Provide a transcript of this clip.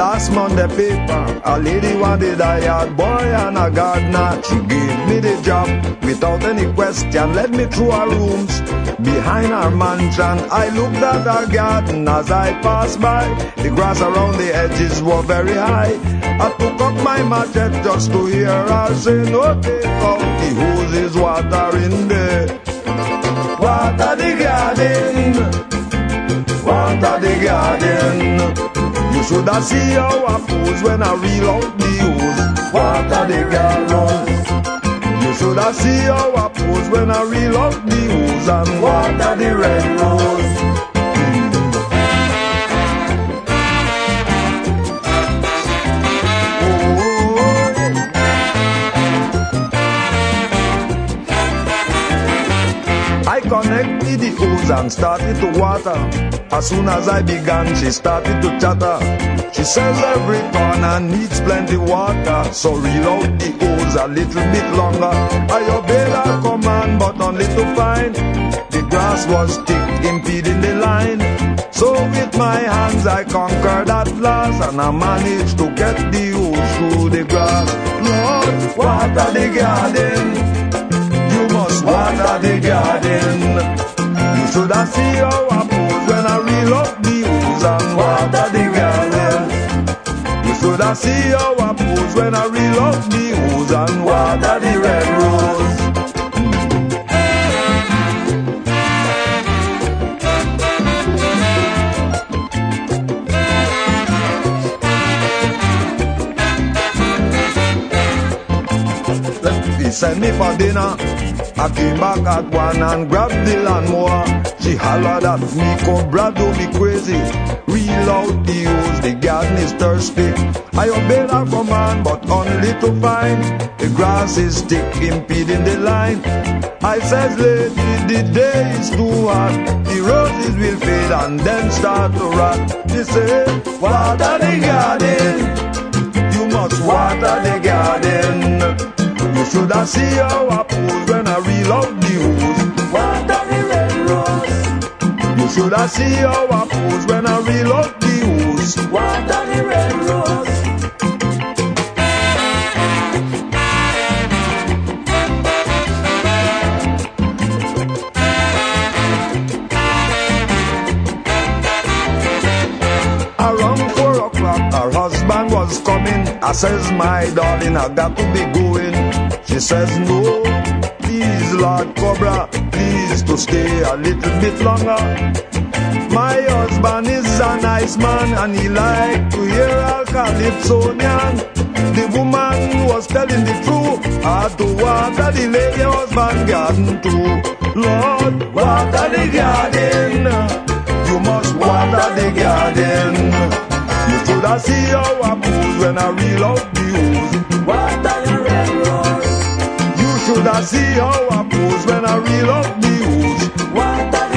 on the paper. A lady wanted a yard boy and a gardener. She gave me the job without any question. Led me through her rooms behind her mansion. I looked at her garden as I passed by. The grass around the edges were very high. I took up my machete just to hear her say, No, take out the hoses, water in there. Water the garden, should have seen how I pose when I reel out the hose. Water the garden. You should have seen how I pose when I reel out the hose and water the red I connected the hose and started to water. As soon as I began, she started to chatter. She says every corner needs plenty water, so reel out the hose a little bit longer. I obeyed her command, but only to find the grass was thick, impeding the line. So with my hands I conquered at last, and I managed to get the hose through the grass. Lord, water the garden. You must water the garden. You should have seen how I pose when I reel up the hose and water the garden. You should have seen how I pose when I reel up the hose and water the red rose. He sent me for dinner. I came back at one and grabbed the lawnmower. She hollered at me, Cobra, don't be crazy. Reel out the hose, the garden is thirsty. I obeyed her command, but only to find the grass is thick, impeding the line. I says, lady, the day is too hot. The roses will fade and then start to rot. She said, water the garden. You must water the garden. You should have seen how I pose You should how I pose when I reel out the hose. The. Around four o'clock, her husband was coming. I says, my darling, I got to be going. She says, no, please, Lord Cobra, please to stay a little bit longer. My husband is a nice man and he like to hear our calypsonian. The woman was telling the truth. I had to water the lady husband garden too. Lord, water the garden. You must water the garden. You should have seen how I pose when I reel out should have seen how I pose when I reel out the hose. Water